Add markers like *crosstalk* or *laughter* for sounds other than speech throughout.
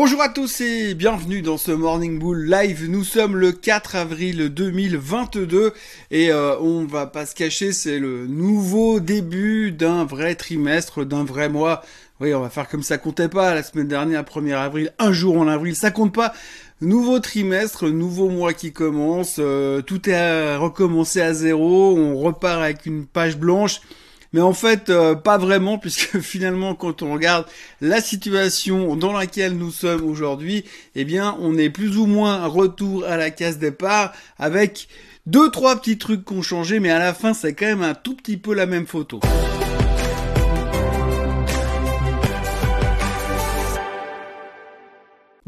Bonjour à tous et bienvenue dans ce Morning Bull Live. Nous sommes le 4 avril 2022 et euh, on va pas se cacher, c'est le nouveau début d'un vrai trimestre, d'un vrai mois. Oui, on va faire comme ça comptait pas la semaine dernière, 1er avril, un jour en avril, ça compte pas. Nouveau trimestre, nouveau mois qui commence, euh, tout est recommencé à zéro, on repart avec une page blanche. Mais en fait, euh, pas vraiment, *laughs* puisque finalement, quand on regarde la situation dans laquelle nous sommes aujourd'hui, eh bien, on est plus ou moins retour à la case départ avec deux, trois petits trucs qui ont changé, mais à la fin, c'est quand même un tout petit peu la même photo.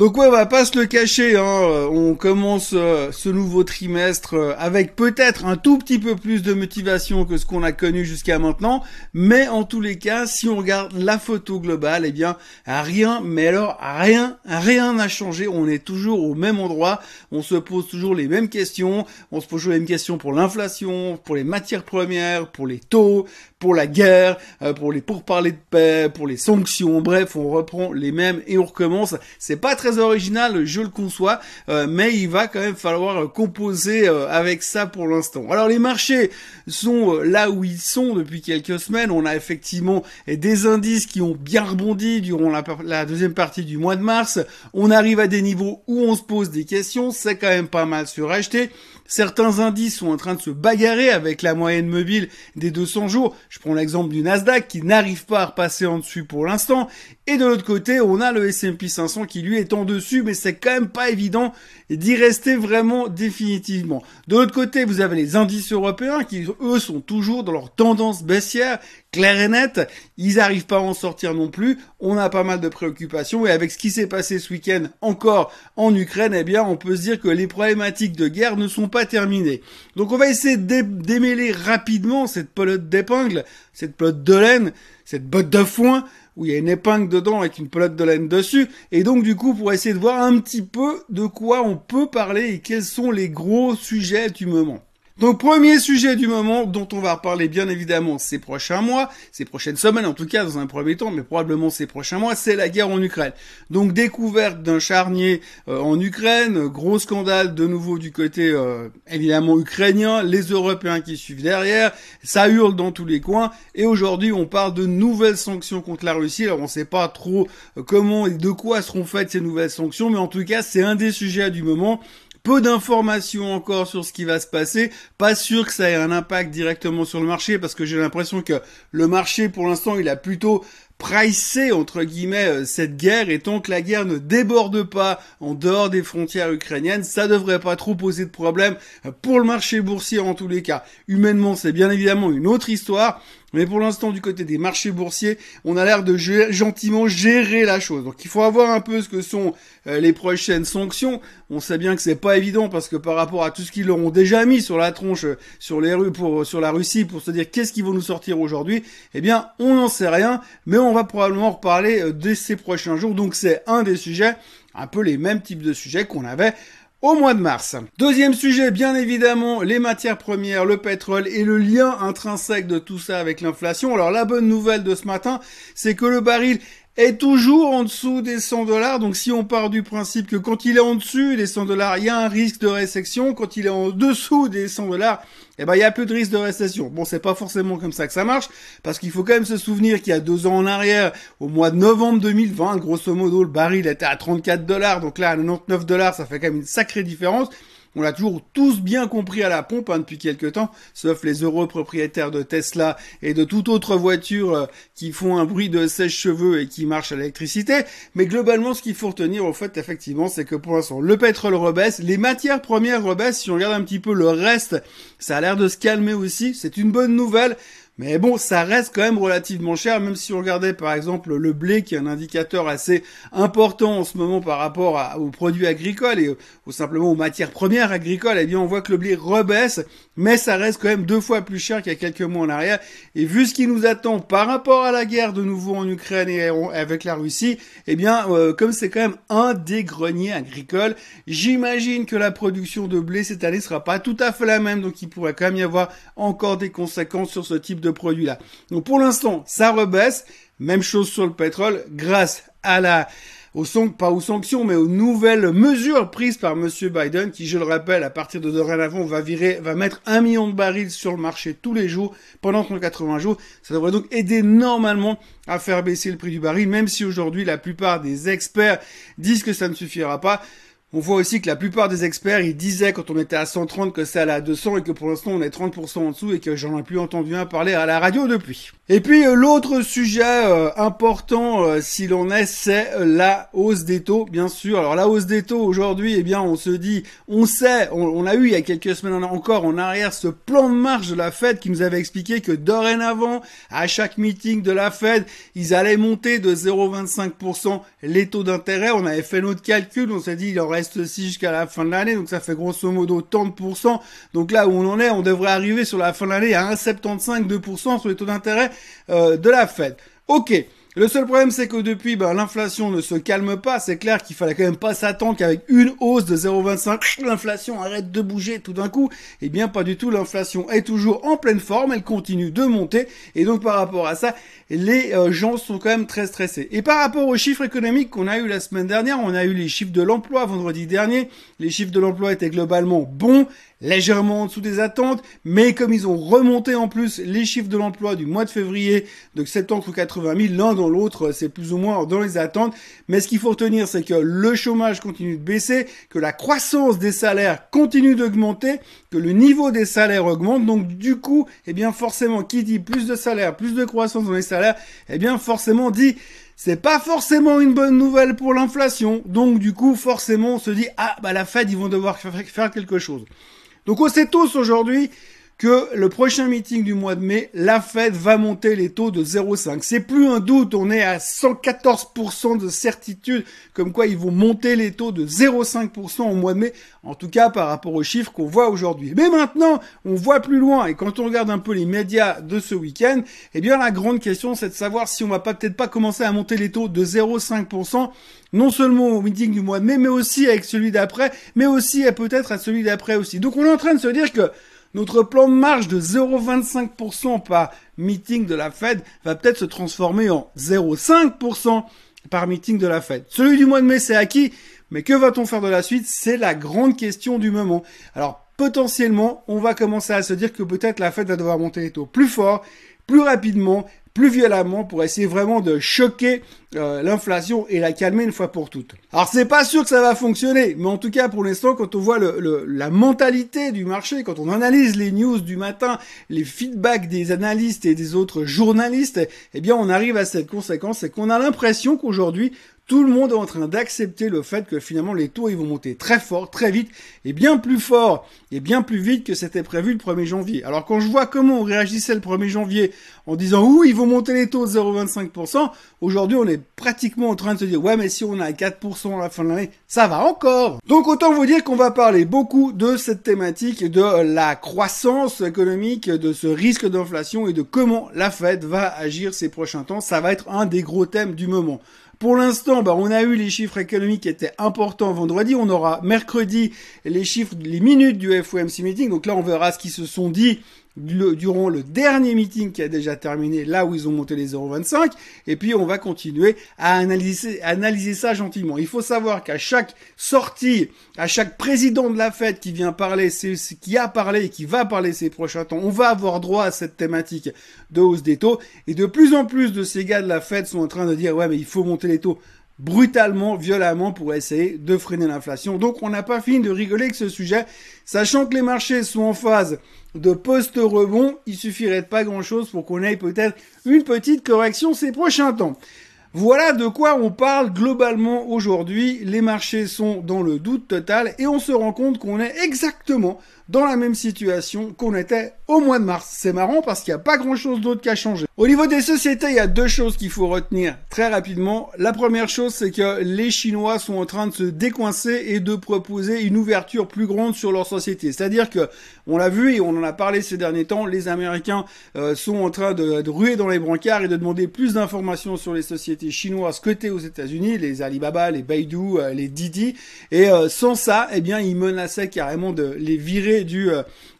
Donc ouais, on va pas se le cacher, hein. on commence euh, ce nouveau trimestre euh, avec peut-être un tout petit peu plus de motivation que ce qu'on a connu jusqu'à maintenant, mais en tous les cas, si on regarde la photo globale, eh bien rien, mais alors rien, rien n'a changé, on est toujours au même endroit, on se pose toujours les mêmes questions, on se pose toujours les mêmes questions pour l'inflation, pour les matières premières, pour les taux, pour la guerre, euh, pour les pourparlers de paix, pour les sanctions, bref, on reprend les mêmes et on recommence. C'est pas très original, je le conçois, euh, mais il va quand même falloir composer euh, avec ça pour l'instant. Alors les marchés sont là où ils sont depuis quelques semaines. On a effectivement des indices qui ont bien rebondi durant la, la deuxième partie du mois de mars. On arrive à des niveaux où on se pose des questions. C'est quand même pas mal suracheté. Certains indices sont en train de se bagarrer avec la moyenne mobile des 200 jours. Je prends l'exemple du Nasdaq qui n'arrive pas à repasser en dessus pour l'instant. Et de l'autre côté, on a le S&P 500 qui lui est en dessus, mais c'est quand même pas évident d'y rester vraiment définitivement. De l'autre côté, vous avez les indices européens qui, eux, sont toujours dans leur tendance baissière, claire et nette. Ils n'arrivent pas à en sortir non plus. On a pas mal de préoccupations et avec ce qui s'est passé ce week-end encore en Ukraine, eh bien, on peut se dire que les problématiques de guerre ne sont pas terminées. Donc, on va essayer de démêler rapidement cette pelote d'épingle, cette pelote de laine, cette botte de foin où il y a une épingle dedans avec une pelote de laine dessus. Et donc du coup, pour essayer de voir un petit peu de quoi on peut parler et quels sont les gros sujets du moment. Donc premier sujet du moment dont on va reparler bien évidemment ces prochains mois, ces prochaines semaines en tout cas dans un premier temps, mais probablement ces prochains mois, c'est la guerre en Ukraine. Donc découverte d'un charnier euh, en Ukraine, gros scandale de nouveau du côté euh, évidemment ukrainien, les Européens qui suivent derrière, ça hurle dans tous les coins et aujourd'hui on parle de nouvelles sanctions contre la Russie. Alors on sait pas trop euh, comment et de quoi seront faites ces nouvelles sanctions, mais en tout cas c'est un des sujets du moment peu d'informations encore sur ce qui va se passer. Pas sûr que ça ait un impact directement sur le marché parce que j'ai l'impression que le marché pour l'instant il a plutôt pricé entre guillemets euh, cette guerre et tant que la guerre ne déborde pas en dehors des frontières ukrainiennes, ça devrait pas trop poser de problème pour le marché boursier en tous les cas. Humainement, c'est bien évidemment une autre histoire, mais pour l'instant, du côté des marchés boursiers, on a l'air de gentiment gérer la chose. Donc, il faut avoir un peu ce que sont euh, les prochaines sanctions. On sait bien que c'est pas évident parce que par rapport à tout ce qu'ils leur ont déjà mis sur la tronche, euh, sur les rues, pour sur la Russie, pour se dire qu'est-ce qu'ils vont nous sortir aujourd'hui, eh bien, on n'en sait rien. Mais on va probablement reparler euh, de ces prochains jours. Donc, c'est un des sujets, un peu les mêmes types de sujets qu'on avait au mois de mars. Deuxième sujet, bien évidemment, les matières premières, le pétrole et le lien intrinsèque de tout ça avec l'inflation. Alors la bonne nouvelle de ce matin, c'est que le baril est toujours en dessous des 100 dollars. Donc si on part du principe que quand il est en dessus des 100 dollars, il y a un risque de récession. Quand il est en dessous des 100 dollars, eh ben il y a plus de risque de récession. Bon, c'est pas forcément comme ça que ça marche, parce qu'il faut quand même se souvenir qu'il y a deux ans en arrière, au mois de novembre 2020, grosso modo, le baril était à 34 dollars. Donc là, à 99 dollars, ça fait quand même une sacrée différence. On l'a toujours tous bien compris à la pompe hein, depuis quelques temps, sauf les heureux propriétaires de Tesla et de toute autre voiture euh, qui font un bruit de sèche-cheveux et qui marchent à l'électricité. Mais globalement, ce qu'il faut retenir au fait, effectivement, c'est que pour l'instant, le pétrole rebaisse, les matières premières rebaissent. Si on regarde un petit peu le reste, ça a l'air de se calmer aussi. C'est une bonne nouvelle. Mais bon, ça reste quand même relativement cher, même si on regardait par exemple le blé, qui est un indicateur assez important en ce moment par rapport aux produits agricoles et ou simplement aux matières premières agricoles, eh bien on voit que le blé rebaisse, mais ça reste quand même deux fois plus cher qu'il y a quelques mois en arrière. Et vu ce qui nous attend par rapport à la guerre de nouveau en Ukraine et avec la Russie, eh bien euh, comme c'est quand même un des greniers agricoles, j'imagine que la production de blé cette année sera pas tout à fait la même, donc il pourrait quand même y avoir encore des conséquences sur ce type de produit là. Donc pour l'instant, ça rebaisse. Même chose sur le pétrole, grâce à la pas aux sanctions, mais aux nouvelles mesures prises par Monsieur Biden, qui, je le rappelle, à partir de dorénavant, va virer, va mettre un million de barils sur le marché tous les jours pendant 180 jours. Ça devrait donc aider normalement à faire baisser le prix du baril, même si aujourd'hui la plupart des experts disent que ça ne suffira pas. On voit aussi que la plupart des experts, ils disaient quand on était à 130 que allait à 200 et que pour l'instant on est 30% en dessous et que j'en ai plus entendu un parler à la radio depuis. Et puis euh, l'autre sujet euh, important, euh, si l'on est, c'est la hausse des taux, bien sûr. Alors la hausse des taux aujourd'hui, eh bien on se dit, on sait, on, a eu il y a quelques semaines encore en arrière ce plan de marche de la Fed qui nous avait expliqué que dorénavant, à chaque meeting de la Fed, ils allaient monter de 0,25% les taux d'intérêt. On avait fait notre calcul, on s'est dit il aurait reste jusqu'à la fin de l'année, donc ça fait grosso modo tant de pourcents. Donc là où on en est, on devrait arriver sur la fin de l'année à 1,75, 2% sur les taux d'intérêt euh, de la Fed. Ok. Le seul problème, c'est que depuis, ben, l'inflation ne se calme pas. C'est clair qu'il fallait quand même pas s'attendre qu'avec une hausse de 0,25, l'inflation arrête de bouger tout d'un coup. Eh bien, pas du tout. L'inflation est toujours en pleine forme. Elle continue de monter. Et donc, par rapport à ça, les euh, gens sont quand même très stressés. Et par rapport aux chiffres économiques qu'on a eu la semaine dernière, on a eu les chiffres de l'emploi vendredi dernier. Les chiffres de l'emploi étaient globalement bons légèrement en dessous des attentes, mais comme ils ont remonté en plus les chiffres de l'emploi du mois de février, de septembre ou 80 000, l'un dans l'autre, c'est plus ou moins dans les attentes. Mais ce qu'il faut retenir, c'est que le chômage continue de baisser, que la croissance des salaires continue d'augmenter, que le niveau des salaires augmente. Donc du coup, eh bien forcément, qui dit plus de salaires, plus de croissance dans les salaires, eh bien forcément dit c'est pas forcément une bonne nouvelle pour l'inflation. Donc du coup, forcément, on se dit ah bah la Fed ils vont devoir faire quelque chose. Donc on sait tous aujourd'hui que le prochain meeting du mois de mai, la Fed va monter les taux de 0,5. C'est plus un doute, on est à 114% de certitude comme quoi ils vont monter les taux de 0,5% au mois de mai, en tout cas par rapport aux chiffres qu'on voit aujourd'hui. Mais maintenant, on voit plus loin et quand on regarde un peu les médias de ce week-end, eh bien la grande question c'est de savoir si on va peut-être pas commencer à monter les taux de 0,5% non seulement au meeting du mois de mai, mais aussi avec celui d'après, mais aussi peut-être à celui d'après aussi. Donc on est en train de se dire que notre plan de marge de 0,25% par meeting de la Fed va peut-être se transformer en 0,5% par meeting de la Fed. Celui du mois de mai, c'est acquis, mais que va-t-on faire de la suite? C'est la grande question du moment. Alors, potentiellement, on va commencer à se dire que peut-être la Fed va devoir monter les taux plus fort, plus rapidement, plus violemment pour essayer vraiment de choquer euh, l'inflation et la calmer une fois pour toutes. Alors c'est pas sûr que ça va fonctionner, mais en tout cas pour l'instant quand on voit la mentalité du marché, quand on analyse les news du matin, les feedbacks des analystes et des autres journalistes, eh bien on arrive à cette conséquence, c'est qu'on a l'impression qu'aujourd'hui tout le monde est en train d'accepter le fait que finalement les taux ils vont monter très fort, très vite, et bien plus fort, et bien plus vite que c'était prévu le 1er janvier. Alors quand je vois comment on réagissait le 1er janvier en disant oui ils vont monter les taux de 0,25%, aujourd'hui on est pratiquement en train de se dire ouais mais si on a 4% à la fin de l'année, ça va encore. Donc autant vous dire qu'on va parler beaucoup de cette thématique de la croissance économique, de ce risque d'inflation et de comment la Fed va agir ces prochains temps. Ça va être un des gros thèmes du moment. Pour l'instant, bah, on a eu les chiffres économiques qui étaient importants vendredi. On aura mercredi les chiffres, les minutes du FOMC meeting. Donc là, on verra ce qu'ils se sont dit durant le dernier meeting qui a déjà terminé, là où ils ont monté les 0,25, et puis on va continuer à analyser, analyser ça gentiment. Il faut savoir qu'à chaque sortie, à chaque président de la fête qui vient parler, qui a parlé et qui va parler ces prochains temps, on va avoir droit à cette thématique de hausse des taux, et de plus en plus de ces gars de la fête sont en train de dire ouais mais il faut monter les taux brutalement, violemment pour essayer de freiner l'inflation. Donc on n'a pas fini de rigoler avec ce sujet, sachant que les marchés sont en phase de post-rebond, il suffirait pas grand-chose pour qu'on ait peut-être une petite correction ces prochains temps. Voilà de quoi on parle globalement aujourd'hui. Les marchés sont dans le doute total et on se rend compte qu'on est exactement dans la même situation qu'on était au mois de mars. C'est marrant parce qu'il n'y a pas grand chose d'autre qui a changé. Au niveau des sociétés, il y a deux choses qu'il faut retenir très rapidement. La première chose, c'est que les Chinois sont en train de se décoincer et de proposer une ouverture plus grande sur leur société. C'est-à-dire que, on l'a vu et on en a parlé ces derniers temps, les Américains euh, sont en train de, ruer dans les brancards et de demander plus d'informations sur les sociétés chinoises cotées aux États-Unis, les Alibaba, les Baidu, euh, les Didi. Et euh, sans ça, eh bien, ils menaçaient carrément de les virer du,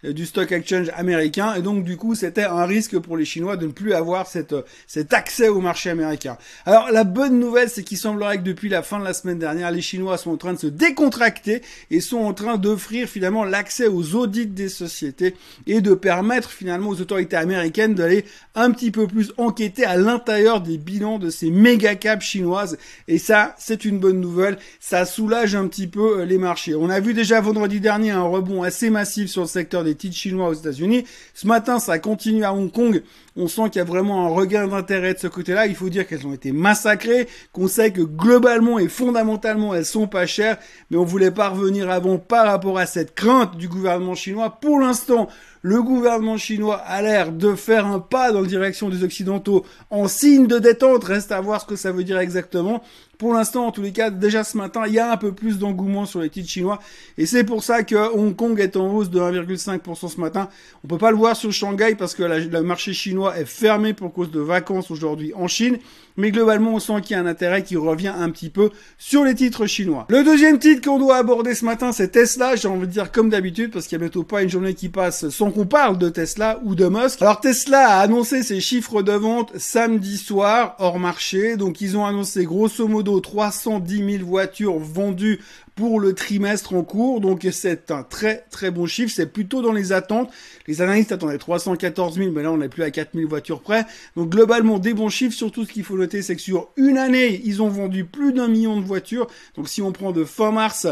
du stock exchange américain. Et donc, du coup, c'était un risque pour les Chinois de ne plus avoir cette, cet accès au marché américain. Alors, la bonne nouvelle, c'est qu'il semblerait que depuis la fin de la semaine dernière, les Chinois sont en train de se décontracter et sont en train d'offrir finalement l'accès aux audits des sociétés et de permettre finalement aux autorités américaines d'aller un petit peu plus enquêter à l'intérieur des bilans de ces méga caps chinoises. Et ça, c'est une bonne nouvelle. Ça soulage un petit peu euh, les marchés. On a vu déjà vendredi dernier un rebond assez massif sur le secteur des titres chinois aux États-Unis. Ce matin, ça continue à Hong Kong. On sent qu'il y a vraiment un regain d'intérêt de ce côté-là. Il faut dire qu'elles ont été massacrées, qu'on sait que globalement et fondamentalement, elles sont pas chères, mais on voulait pas revenir avant par rapport à cette crainte du gouvernement chinois. Pour l'instant, le gouvernement chinois a l'air de faire un pas dans la direction des Occidentaux en signe de détente. Reste à voir ce que ça veut dire exactement. Pour l'instant, en tous les cas, déjà ce matin, il y a un peu plus d'engouement sur les titres chinois. Et c'est pour ça que Hong Kong est en hausse de 1,5% ce matin. On peut pas le voir sur Shanghai parce que le marché chinois est fermé pour cause de vacances aujourd'hui en Chine. Mais globalement, on sent qu'il y a un intérêt qui revient un petit peu sur les titres chinois. Le deuxième titre qu'on doit aborder ce matin, c'est Tesla. J'ai envie de dire comme d'habitude parce qu'il n'y a bientôt pas une journée qui passe sans qu'on parle de Tesla ou de Musk. Alors Tesla a annoncé ses chiffres de vente samedi soir hors marché. Donc ils ont annoncé grosso modo 310 000 voitures vendues pour le trimestre en cours. Donc c'est un très très bon chiffre. C'est plutôt dans les attentes. Les analystes attendaient 314 000, mais là on n'est plus à 4 000 voitures près. Donc globalement des bons chiffres. Surtout ce qu'il faut noter, c'est que sur une année, ils ont vendu plus d'un million de voitures. Donc si on prend de fin mars,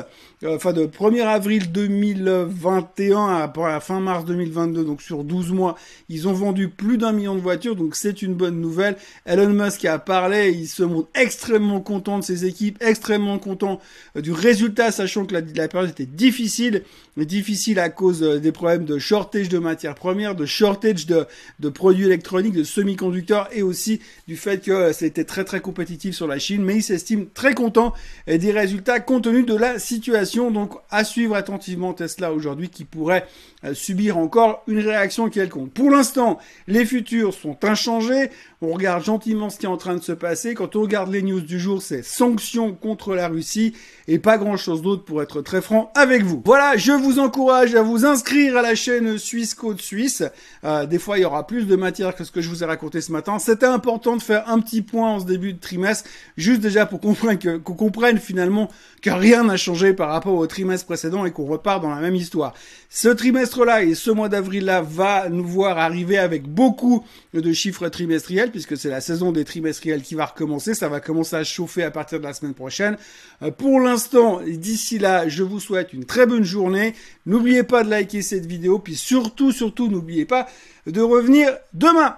euh, enfin de 1er avril 2021 à fin mars 2022, donc sur 12 mois, ils ont vendu plus d'un million de voitures. Donc c'est une bonne nouvelle. Elon Musk a parlé, il se montre extrêmement content de ses équipes, extrêmement content euh, du résultat sachant que la, période était difficile, difficile à cause euh, des problèmes de shortage de matières premières, de shortage de, produits électroniques, de semi-conducteurs et aussi du fait que euh, c'était très très compétitif sur la Chine. Mais il s'estime très content des résultats compte tenu de la situation. Donc à suivre attentivement Tesla aujourd'hui qui pourrait subir encore une réaction quelconque. Pour l'instant, les futurs sont inchangés. On regarde gentiment ce qui est en train de se passer. Quand on regarde les news du jour, c'est sanctions contre la Russie et pas grand chose d'autre pour être très franc avec vous. Voilà, je vous encourage à vous inscrire à la chaîne Suisse Côte Suisse. Euh, des fois, il y aura plus de matière que ce que je vous ai raconté ce matin. C'était important de faire un petit point en ce début de trimestre, juste déjà pour qu'on comprenne, qu'on comprenne finalement que rien n'a changé par rapport au trimestre précédent et qu'on repart dans la même histoire. Ce trimestre-là et ce mois d'avril-là va nous voir arriver avec beaucoup de chiffres trimestriels puisque c'est la saison des trimestriels qui va recommencer. Ça va commencer à chauffer à partir de la semaine prochaine. Euh, pour l'instant, d'ici là, je vous souhaite une très bonne journée. N'oubliez pas de liker cette vidéo puis surtout, surtout, n'oubliez pas de revenir demain.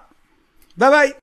Bye bye